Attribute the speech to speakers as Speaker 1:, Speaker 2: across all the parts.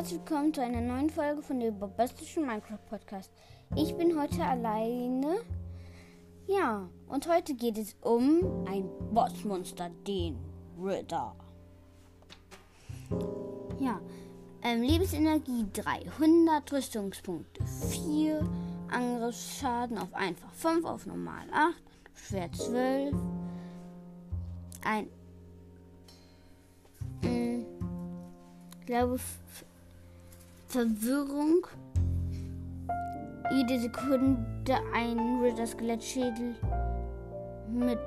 Speaker 1: herzlich willkommen zu einer neuen Folge von dem bombastischen Minecraft Podcast. Ich bin heute alleine. Ja, und heute geht es um ein Bossmonster, den Ritter. Ja, ähm, Lebensenergie 300, Rüstungspunkte 4, Angriffsschaden auf einfach 5, auf normal 8, schwer 12, ein glaube, Verwirrung. Jede Sekunde ein Ritter-Skelettschädel mit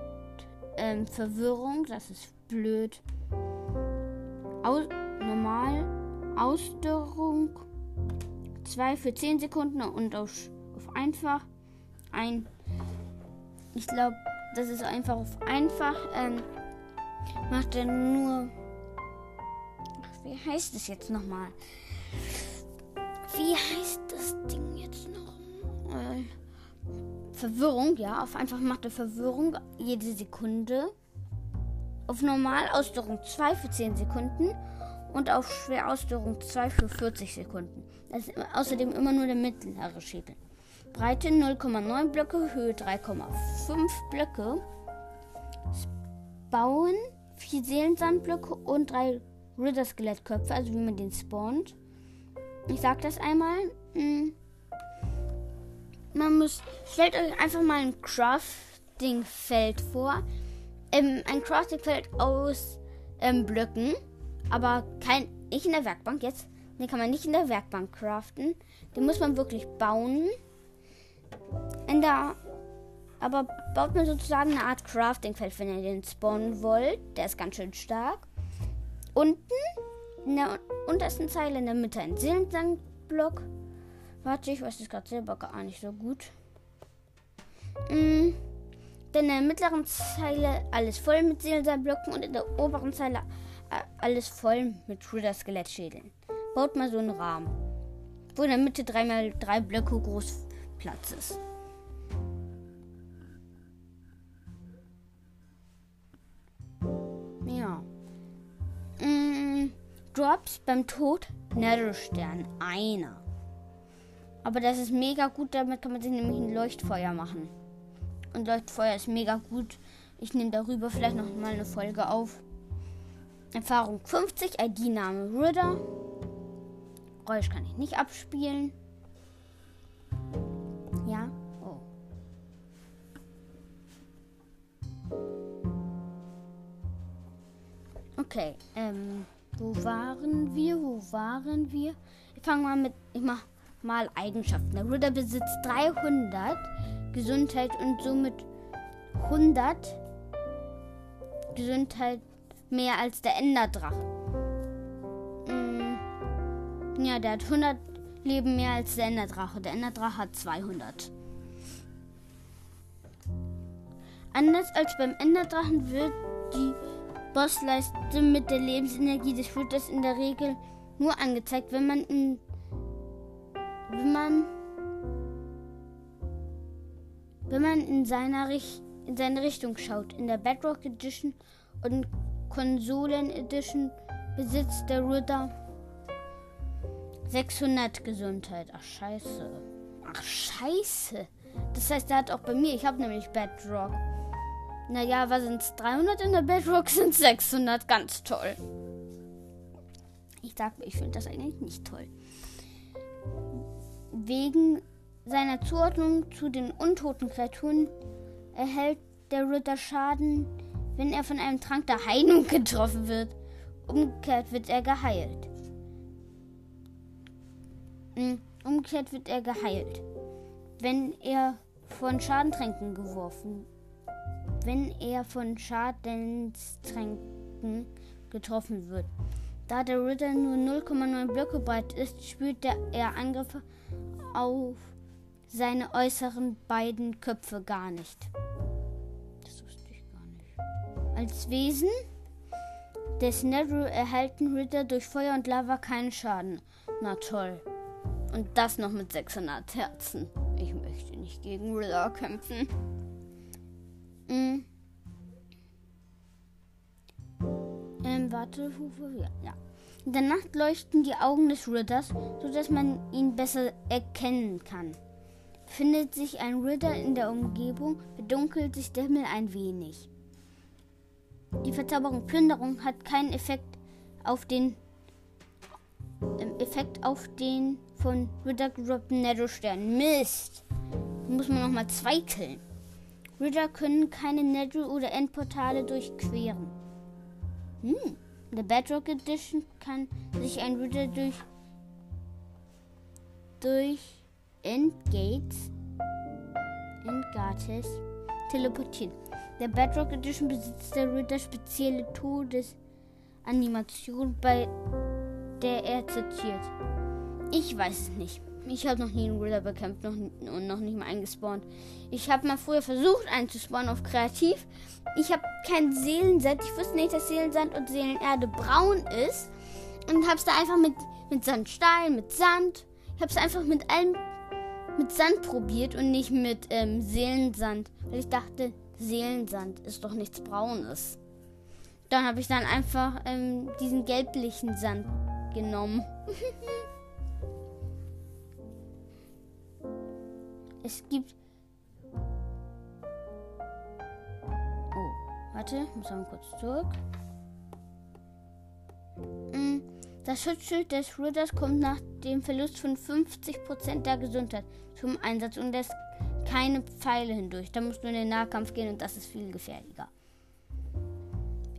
Speaker 1: ähm, Verwirrung. Das ist blöd. Aus normal. Ausdauerung. 2 für 10 Sekunden und auf, auf einfach. Ein. Ich glaube, das ist einfach auf einfach. Ähm, macht er nur wie heißt es jetzt nochmal? Wie heißt das Ding jetzt noch? Äh, Verwirrung, ja. Auf einfach macht er Verwirrung jede Sekunde. Auf normal Ausdauerung 2 für 10 Sekunden. Und auf schwer Ausdauerung 2 für 40 Sekunden. Das ist außerdem immer nur der mittlere Schädel. Breite 0,9 Blöcke, Höhe 3,5 Blöcke. Bauen 4 Seelensandblöcke und 3 Ritter-Skelettköpfe, also wie man den spawnt. Ich sag das einmal. Hm. Man muss. Stellt euch einfach mal ein Crafting-Feld vor. Ähm, ein Crafting-Feld aus ähm, Blöcken. Aber kein. Nicht in der Werkbank jetzt. Den kann man nicht in der Werkbank craften. Den muss man wirklich bauen. In der. Aber baut man sozusagen eine Art Crafting-Feld, wenn ihr den spawnen wollt. Der ist ganz schön stark. Unten in der untersten Zeile in der Mitte ein Seelensandblock. Warte, ich weiß es gerade selber gar nicht so gut. Mm, dann in der mittleren Zeile alles voll mit Seelensandblöcken und in der oberen Zeile äh, alles voll mit Ritter-Skelettschädeln. Baut mal so einen Rahmen, wo in der Mitte dreimal drei Blöcke groß Platz ist. Drops beim Tod Netherstern. Einer. Aber das ist mega gut, damit kann man sich nämlich ein Leuchtfeuer machen. Und Leuchtfeuer ist mega gut. Ich nehme darüber vielleicht noch mal eine Folge auf. Erfahrung 50, ID-Name Ritter. Geräusch kann ich nicht abspielen. Ja. Oh. Okay, ähm. Wo waren wir? Wo waren wir? Ich fange mal mit. Ich mach mal Eigenschaften. Der Ritter besitzt 300 Gesundheit und somit 100 Gesundheit mehr als der Enderdrache. Mm, ja, der hat 100 Leben mehr als der Enderdrache. Der Enderdrache hat 200. Anders als beim Enderdrachen wird die Bossleiste mit der Lebensenergie des Ritters in der Regel nur angezeigt, wenn man in, wenn man wenn man in, seiner in seine Richtung schaut. In der Bedrock Edition und Konsolen Edition besitzt der Ritter 600 Gesundheit. Ach scheiße. Ach scheiße. Das heißt, er hat auch bei mir, ich habe nämlich Bedrock. Naja, was sind es? 300 in der Bedrock sind 600. Ganz toll. Ich sag, ich finde das eigentlich nicht toll. Wegen seiner Zuordnung zu den untoten Kreaturen erhält der Ritter Schaden, wenn er von einem Trank der Heilung getroffen wird. Umgekehrt wird er geheilt. Hm, umgekehrt wird er geheilt, wenn er von Schadentränken geworfen wenn er von Schadenstränken getroffen wird. Da der Ritter nur 0,9 Blöcke breit ist, spürt er Angriffe auf seine äußeren beiden Köpfe gar nicht. Das wusste ich gar nicht. Als Wesen des Nether erhalten Ritter durch Feuer und Lava keinen Schaden. Na toll. Und das noch mit 600 Herzen. Ich möchte nicht gegen Ritter kämpfen. Mhm. Ähm, warte, ja, ja. In der Nacht leuchten die Augen des Ritters, sodass man ihn besser erkennen kann. Findet sich ein Ritter in der Umgebung, verdunkelt sich der Himmel ein wenig. Die Verzauberung Plünderung hat keinen Effekt auf den ähm, Effekt auf den von Ritter gedroppten Netto-Stern. Mist! Muss man nochmal zwei. Ritter können keine Netto- oder Endportale durchqueren. Hm. In der Bedrock Edition kann sich ein Ritter durch durch Endgates Endgates teleportieren. Der Bedrock Edition besitzt der Ritter spezielle Todesanimation, bei der er zitiert. Ich weiß es nicht. Ich habe noch nie einen Ritter bekämpft noch, und noch nicht mal eingespawnt. Ich habe mal früher versucht einzuspawnen auf Kreativ. Ich habe keinen Seelensand. Ich wusste nicht, dass Seelensand und Seelenerde braun ist. Und habe es da einfach mit, mit Sandstein, mit Sand. Ich habe es einfach mit allem mit Sand probiert und nicht mit ähm, Seelensand. Weil ich dachte, Seelensand ist doch nichts Braunes. Dann habe ich dann einfach ähm, diesen gelblichen Sand genommen. es gibt. Oh, warte, muss mal kurz zurück. Mm, das Schutzschild des Ritters kommt nach dem Verlust von 50% der Gesundheit zum Einsatz und lässt keine Pfeile hindurch. Da musst du in den Nahkampf gehen und das ist viel gefährlicher.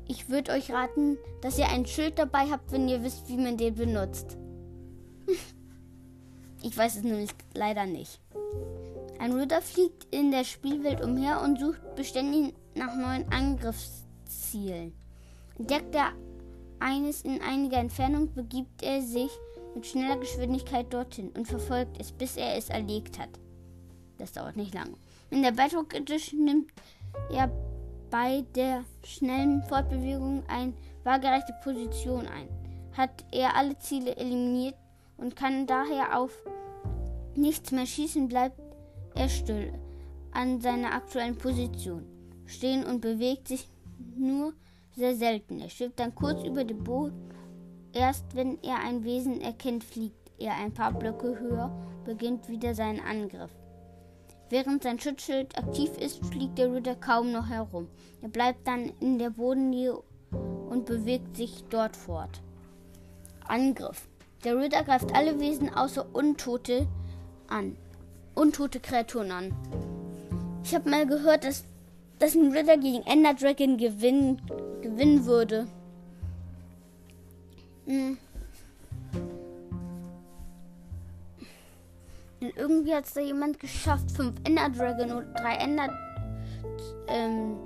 Speaker 1: Ich würde euch raten, dass ihr ein Schild dabei habt, wenn ihr wisst, wie man den benutzt. ich weiß es nämlich leider nicht. Ein Ritter fliegt in der Spielwelt umher und sucht beständig nach neuen Angriffszielen. Entdeckt er eines in einiger Entfernung, begibt er sich mit schneller Geschwindigkeit dorthin und verfolgt es, bis er es erlegt hat. Das dauert nicht lange. In der Bedrock Edition nimmt er bei der schnellen Fortbewegung eine waagerechte Position ein. Hat er alle Ziele eliminiert und kann daher auf nichts mehr schießen, bleibt er still an seiner aktuellen Position stehen und bewegt sich nur sehr selten. Er schwebt dann kurz über dem Boot. Erst wenn er ein Wesen erkennt, fliegt er ein paar Blöcke höher, beginnt wieder seinen Angriff. Während sein Schutzschild aktiv ist, fliegt der Ritter kaum noch herum. Er bleibt dann in der Bodennähe und bewegt sich dort fort. Angriff. Der Ritter greift alle Wesen außer Untote an. Untote Kreaturen an. Ich habe mal gehört, dass, dass ein Ritter gegen Ender Dragon gewinnen, gewinnen würde. Hm. Und irgendwie hat es da jemand geschafft, fünf Ender Dragon und drei Ender. Ähm,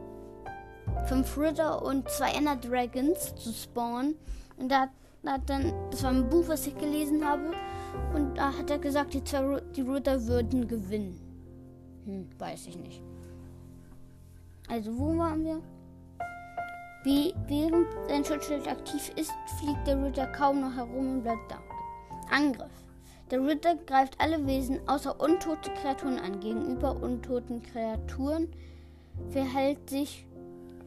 Speaker 1: fünf Ritter und zwei Ender Dragons zu spawnen. Und da hat dann, das war ein Buch, was ich gelesen habe. Und da hat er gesagt, die, zwei, die Ritter würden gewinnen. Hm, weiß ich nicht. Also, wo waren wir? Wie, während sein Schutzschild aktiv ist, fliegt der Ritter kaum noch herum und bleibt da. Angriff. Der Ritter greift alle Wesen außer untote Kreaturen an. Gegenüber untoten Kreaturen verhält sich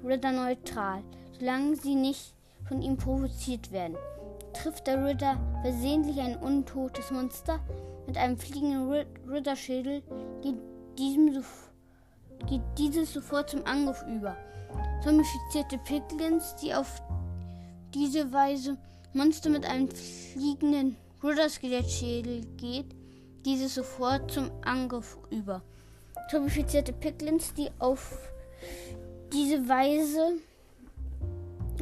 Speaker 1: Ritter neutral, solange sie nicht von ihm provoziert werden. Trifft der Ritter versehentlich ein untotes Monster mit einem fliegenden Ritterschädel, geht, diesem so, geht dieses sofort zum Angriff über. Zombifizierte Piglins, die auf diese Weise Monster mit einem fliegenden Ruder-Skelettschädel geht dieses sofort zum Angriff über. Zombifizierte Piglins, die auf diese Weise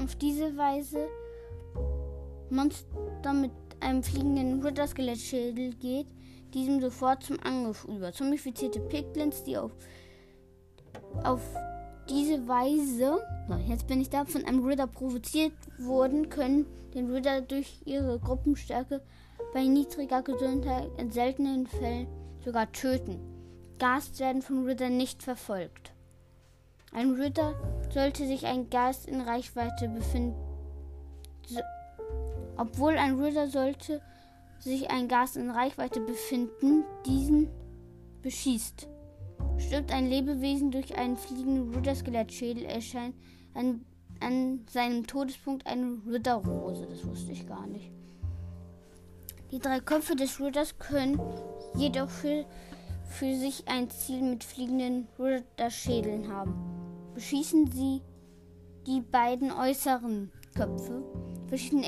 Speaker 1: auf diese Weise Monster mit einem fliegenden Ritter-Skelettschädel geht, diesem sofort zum Angriff über. Zombifizierte Piglins, die auf, auf diese Weise, so, jetzt bin ich da, von einem Ritter provoziert wurden, können den Ritter durch ihre Gruppenstärke bei niedriger Gesundheit in seltenen Fällen sogar töten. Gast werden von Ritter nicht verfolgt. Ein Ritter sollte sich ein Geist in Reichweite befinden. So, obwohl ein Ritter sollte sich ein Gast in Reichweite befinden, diesen beschießt. Stirbt ein Lebewesen durch einen fliegenden Ritter-Skelettschädel, erscheint ein, an seinem Todespunkt eine Ritterrose. Das wusste ich gar nicht. Die drei Köpfe des Ritters können jedoch für, für sich ein Ziel mit fliegenden Ritterschädeln haben. Beschießen sie die beiden äußeren Köpfe, verschieden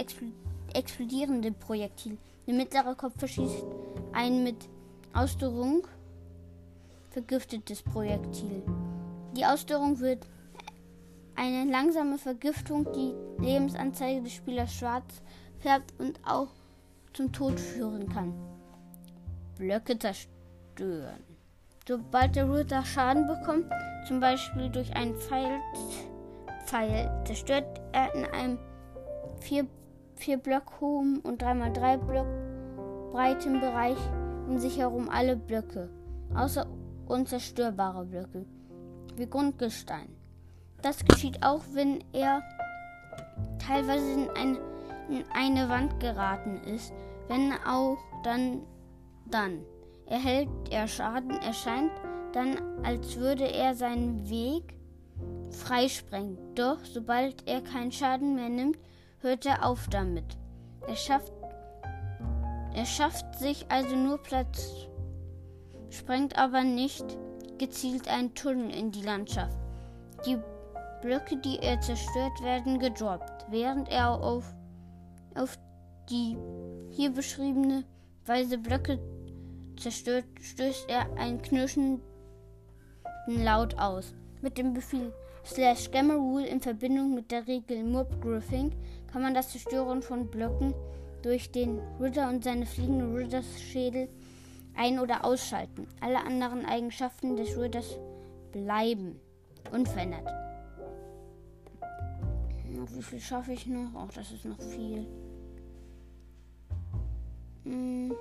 Speaker 1: explodierende Projektile. Der mittlere Kopf verschießt ein mit Ausdauerung vergiftetes Projektil. Die Ausdauerung wird eine langsame Vergiftung, die Lebensanzeige des Spielers schwarz färbt und auch zum Tod führen kann. Blöcke zerstören. Sobald der Ritter Schaden bekommt, zum Beispiel durch einen Pfeil, Pfeil zerstört er in einem 4, 4 Block hohen und 3x3 Block breiten Bereich um sich herum alle Blöcke, außer unzerstörbare Blöcke, wie Grundgestein. Das geschieht auch, wenn er teilweise in, ein, in eine Wand geraten ist, wenn auch dann dann. Erhält er Schaden, erscheint dann, als würde er seinen Weg freisprengen. Doch sobald er keinen Schaden mehr nimmt, hört er auf damit. Er schafft, er schafft sich also nur Platz, sprengt aber nicht gezielt einen Tunnel in die Landschaft. Die Blöcke, die er zerstört, werden gedroppt, während er auf, auf die hier beschriebene Weise Blöcke zerstört, stößt er einen knirschenden Laut aus. Mit dem Befehl slash Gamma Rule in Verbindung mit der Regel Mob Griffing kann man das Zerstören von Blöcken durch den Ritter und seine fliegenden Ritters-Schädel ein- oder ausschalten. Alle anderen Eigenschaften des Ritters bleiben unverändert. Wie viel schaffe ich noch? Ach, das ist noch viel. Hm.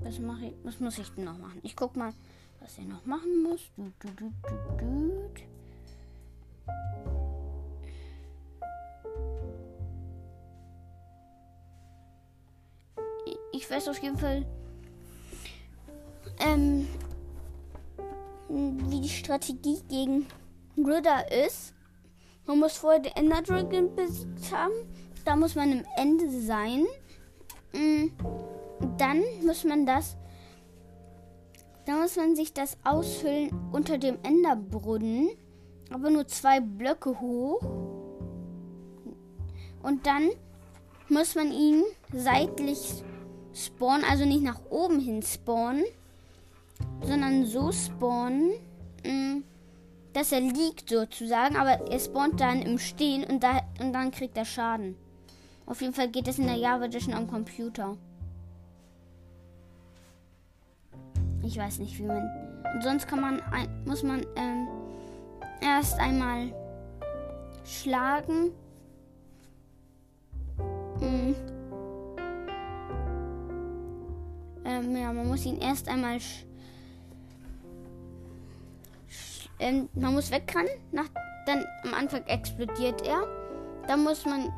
Speaker 1: Was, mache ich, was muss ich denn noch machen? Ich guck mal, was ich noch machen muss. Du, du, du, Ich weiß auf jeden Fall, ähm, wie die Strategie gegen Ritter ist. Man muss vorher den Ender Dragon besiegt haben. Da muss man im Ende sein. Mm, dann muss man das. Da muss man sich das ausfüllen unter dem Enderbrunnen. Aber nur zwei Blöcke hoch. Und dann muss man ihn seitlich spawnen. Also nicht nach oben hin spawnen. Sondern so spawnen. Mm, dass er liegt sozusagen, aber er spawnt dann im Stehen und, da, und dann kriegt er Schaden. Auf jeden Fall geht es in der Java Edition am Computer. Ich weiß nicht, wie man. Und sonst kann man, muss man ähm, erst einmal schlagen. Mhm. Ja, man muss ihn erst einmal ähm, man muss wegrennen. Nach, dann am Anfang explodiert er. Dann muss man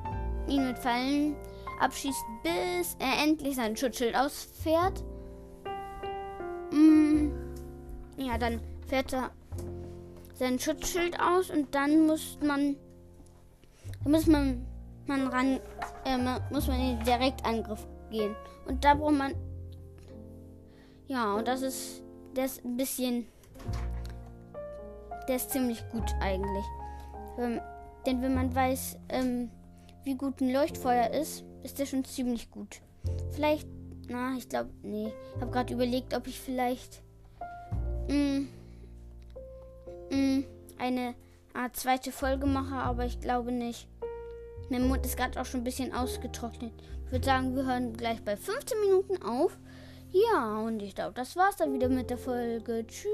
Speaker 1: ihn mit Fallen abschießen, bis er endlich sein Schutzschild ausfährt. Mm, ja, dann fährt er sein Schutzschild aus und dann muss man, dann muss man, man ran, äh, muss man in den Direktangriff gehen. Und da braucht man, ja, und das ist, das ein bisschen der ist ziemlich gut eigentlich. Ähm, denn wenn man weiß, ähm, wie gut ein Leuchtfeuer ist, ist der schon ziemlich gut. Vielleicht, na, ich glaube, nee. Ich habe gerade überlegt, ob ich vielleicht mh, mm, mh, mm, eine Art zweite Folge mache, aber ich glaube nicht. Mein Mund ist gerade auch schon ein bisschen ausgetrocknet. Ich würde sagen, wir hören gleich bei 15 Minuten auf. Ja, und ich glaube, das war's dann wieder mit der Folge. Tschüss.